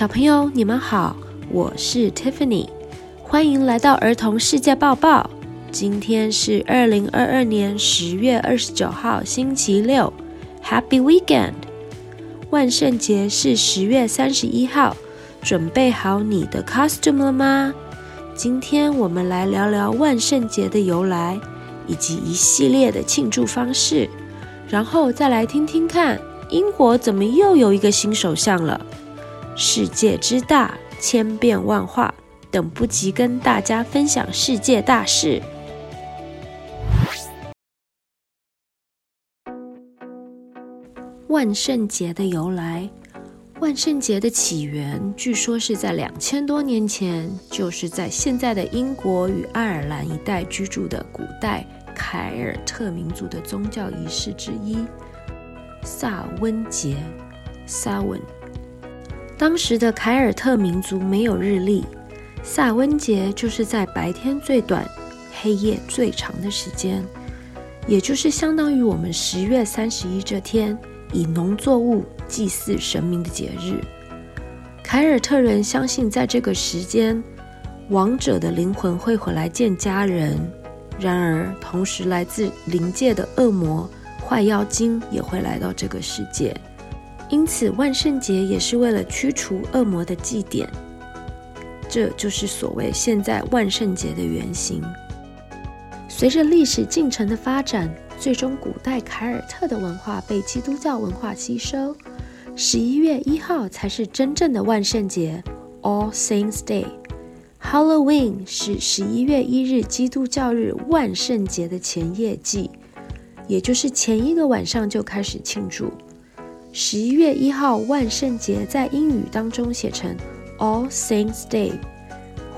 小朋友，你们好，我是 Tiffany，欢迎来到儿童世界报报。今天是二零二二年十月二十九号，星期六，Happy Weekend！万圣节是十月三十一号，准备好你的 costume 了吗？今天我们来聊聊万圣节的由来，以及一系列的庆祝方式，然后再来听听看，英国怎么又有一个新首相了。世界之大，千变万化，等不及跟大家分享世界大事。万圣节的由来。万圣节的起源，据说是在两千多年前，就是在现在的英国与爱尔兰一带居住的古代凯尔特民族的宗教仪式之一——萨温节 （Samhain）。当时的凯尔特民族没有日历，萨温节就是在白天最短、黑夜最长的时间，也就是相当于我们十月三十一这天。以农作物祭祀神明的节日，凯尔特人相信，在这个时间，亡者的灵魂会回来见家人。然而，同时来自灵界的恶魔、坏妖精也会来到这个世界。因此，万圣节也是为了驱除恶魔的祭典。这就是所谓现在万圣节的原型。随着历史进程的发展。最终，古代凯尔特的文化被基督教文化吸收。十一月一号才是真正的万圣节 （All Saints Day）。Halloween 是十一月一日基督教日万圣节的前夜祭，也就是前一个晚上就开始庆祝。十一月一号万圣节在英语当中写成 All Saints Day，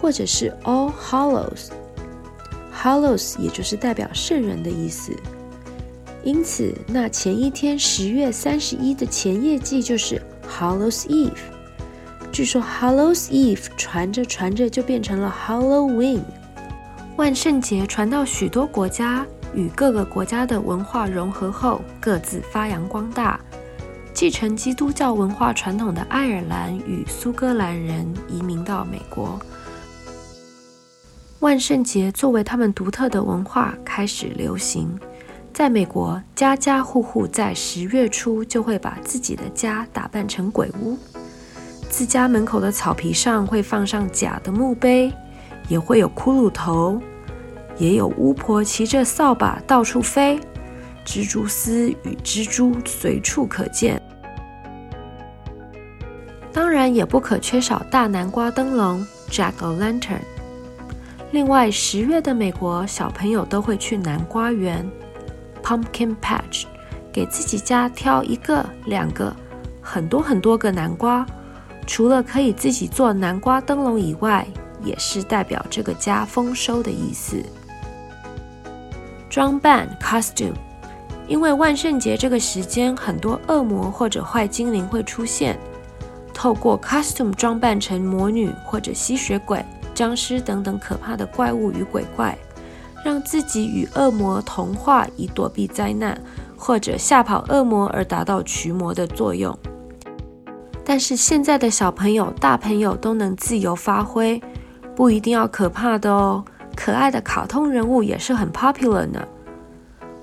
或者是 All Hallows。Hallows 也就是代表圣人的意思。因此，那前一天十月三十一的前夜祭就是 Hallows Eve。据说 Hallows Eve 传着传着就变成了 Halloween。万圣节传到许多国家，与各个国家的文化融合后，各自发扬光大。继承基督教文化传统的爱尔兰与苏格兰人移民到美国，万圣节作为他们独特的文化开始流行。在美国，家家户户在十月初就会把自己的家打扮成鬼屋，自家门口的草皮上会放上假的墓碑，也会有骷髅头，也有巫婆骑着扫把到处飞，蜘蛛丝与蜘蛛随处可见。当然，也不可缺少大南瓜灯笼 （Jack-o'-lantern）。另外，十月的美国小朋友都会去南瓜园。Pumpkin Patch，给自己家挑一个、两个、很多很多个南瓜，除了可以自己做南瓜灯笼以外，也是代表这个家丰收的意思。装扮 Costume，因为万圣节这个时间，很多恶魔或者坏精灵会出现，透过 Costume 装扮成魔女或者吸血鬼、僵尸等等可怕的怪物与鬼怪。让自己与恶魔同化，以躲避灾难，或者吓跑恶魔而达到驱魔的作用。但是现在的小朋友、大朋友都能自由发挥，不一定要可怕的哦。可爱的卡通人物也是很 popular 呢。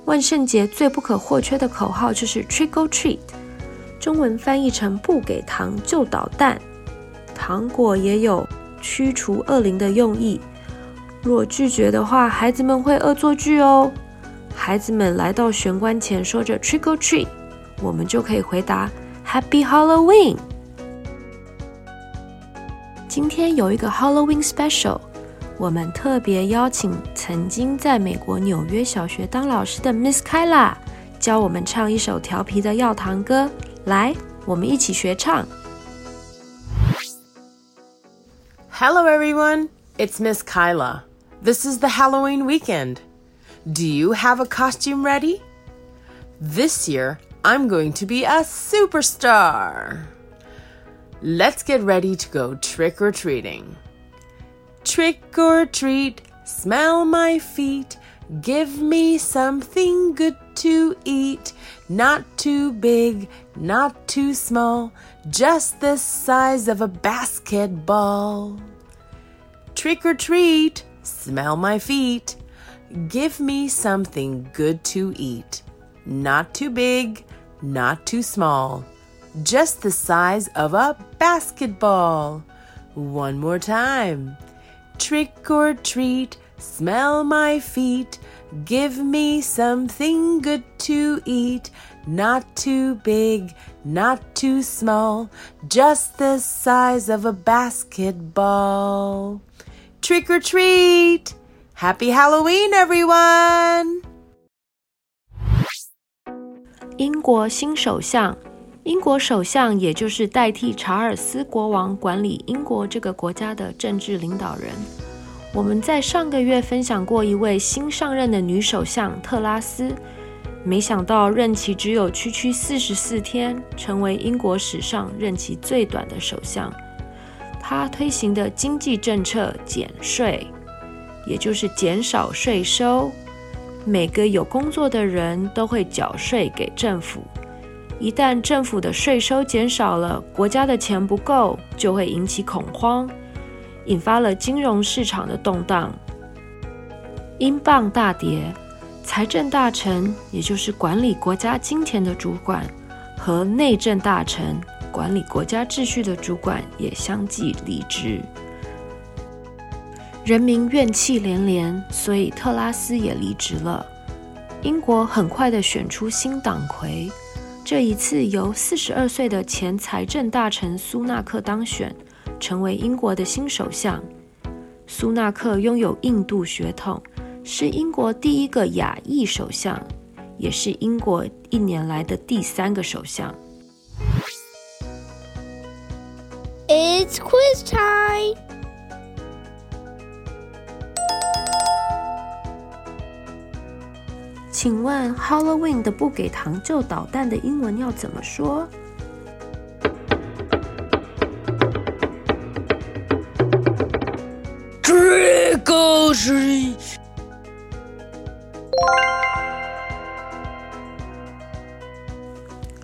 万圣节最不可或缺的口号就是 Trick or Treat，中文翻译成“不给糖就捣蛋”。糖果也有驱除恶灵的用意。若拒绝的话，孩子们会恶作剧哦。孩子们来到玄关前，说着 “Trick or treat”，我们就可以回答 “Happy Halloween”。今天有一个 Halloween Special，我们特别邀请曾经在美国纽约小学当老师的 Miss Kyla，教我们唱一首调皮的要糖歌。来，我们一起学唱。Hello everyone, it's Miss Kyla. This is the Halloween weekend. Do you have a costume ready? This year, I'm going to be a superstar. Let's get ready to go trick or treating. Trick or treat, smell my feet. Give me something good to eat, not too big, not too small, just the size of a basketball. Trick or treat, smell my feet. Give me something good to eat, not too big, not too small, just the size of a basketball. One more time. Trick or treat, smell my feet. Give me something good to eat. Not too big, not too small, just the size of a basketball. Trick or treat! Happy Halloween, everyone! 英国新首相，英国首相也就是代替查尔斯国王管理英国这个国家的政治领导人。 我们在上个月分享过一位新上任的女首相特拉斯，没想到任期只有区区四十四天，成为英国史上任期最短的首相。她推行的经济政策减税，也就是减少税收，每个有工作的人都会缴税给政府。一旦政府的税收减少了，国家的钱不够，就会引起恐慌。引发了金融市场的动荡，英镑大跌，财政大臣，也就是管理国家金钱的主管，和内政大臣，管理国家秩序的主管也相继离职，人民怨气连连，所以特拉斯也离职了。英国很快的选出新党魁，这一次由四十二岁的前财政大臣苏纳克当选。成为英国的新首相，苏纳克拥有印度血统，是英国第一个亚裔首相，也是英国一年来的第三个首相。It's quiz time！请问 Halloween 的不给糖就捣蛋的英文要怎么说？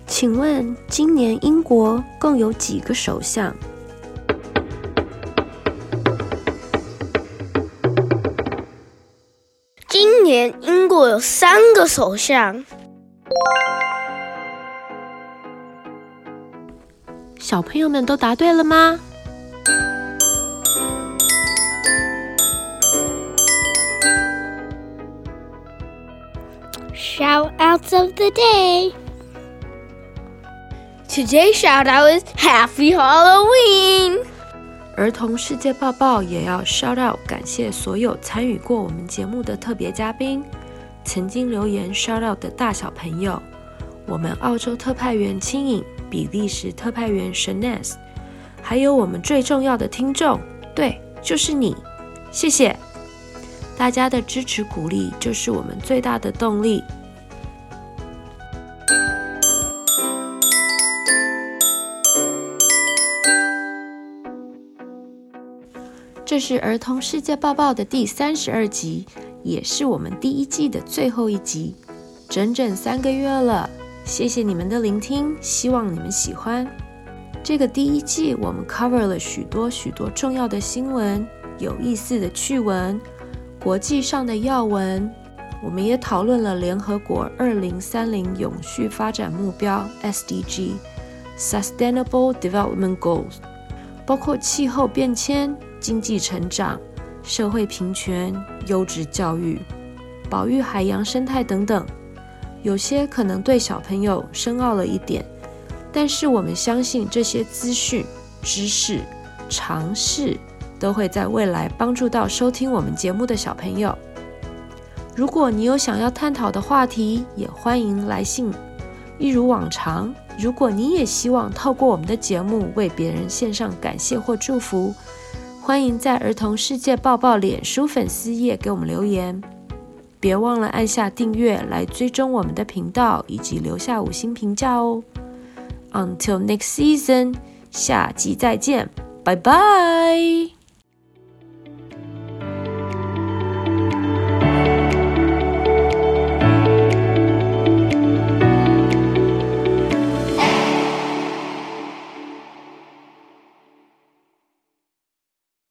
请问今年英国共有几个首相？今年英国有三个首相。小朋友们都答对了吗？Shout outs of the day. Today's shout out is Happy Halloween. 儿童世界报报也要 shout out，感谢所有参与过我们节目的特别嘉宾，曾经留言 shout out 的大小朋友，我们澳洲特派员青影，比利时特派员 Shaness，还有我们最重要的听众，对，就是你，谢谢。大家的支持鼓励就是我们最大的动力。这是儿童世界报报的第三十二集，也是我们第一季的最后一集，整整三个月了。谢谢你们的聆听，希望你们喜欢。这个第一季我们 cover 了许多许多重要的新闻，有意思的趣闻。国际上的要闻，我们也讨论了联合国二零三零永续发展目标 （SDG，Sustainable Development Goals），包括气候变迁、经济成长、社会平权、优质教育、保育海洋生态等等。有些可能对小朋友深奥了一点，但是我们相信这些资讯、知识、常识。都会在未来帮助到收听我们节目的小朋友。如果你有想要探讨的话题，也欢迎来信。一如往常，如果你也希望透过我们的节目为别人献上感谢或祝福，欢迎在儿童世界抱抱脸书粉丝页给我们留言。别忘了按下订阅来追踪我们的频道，以及留下五星评价哦。Until next season，下集再见，拜拜。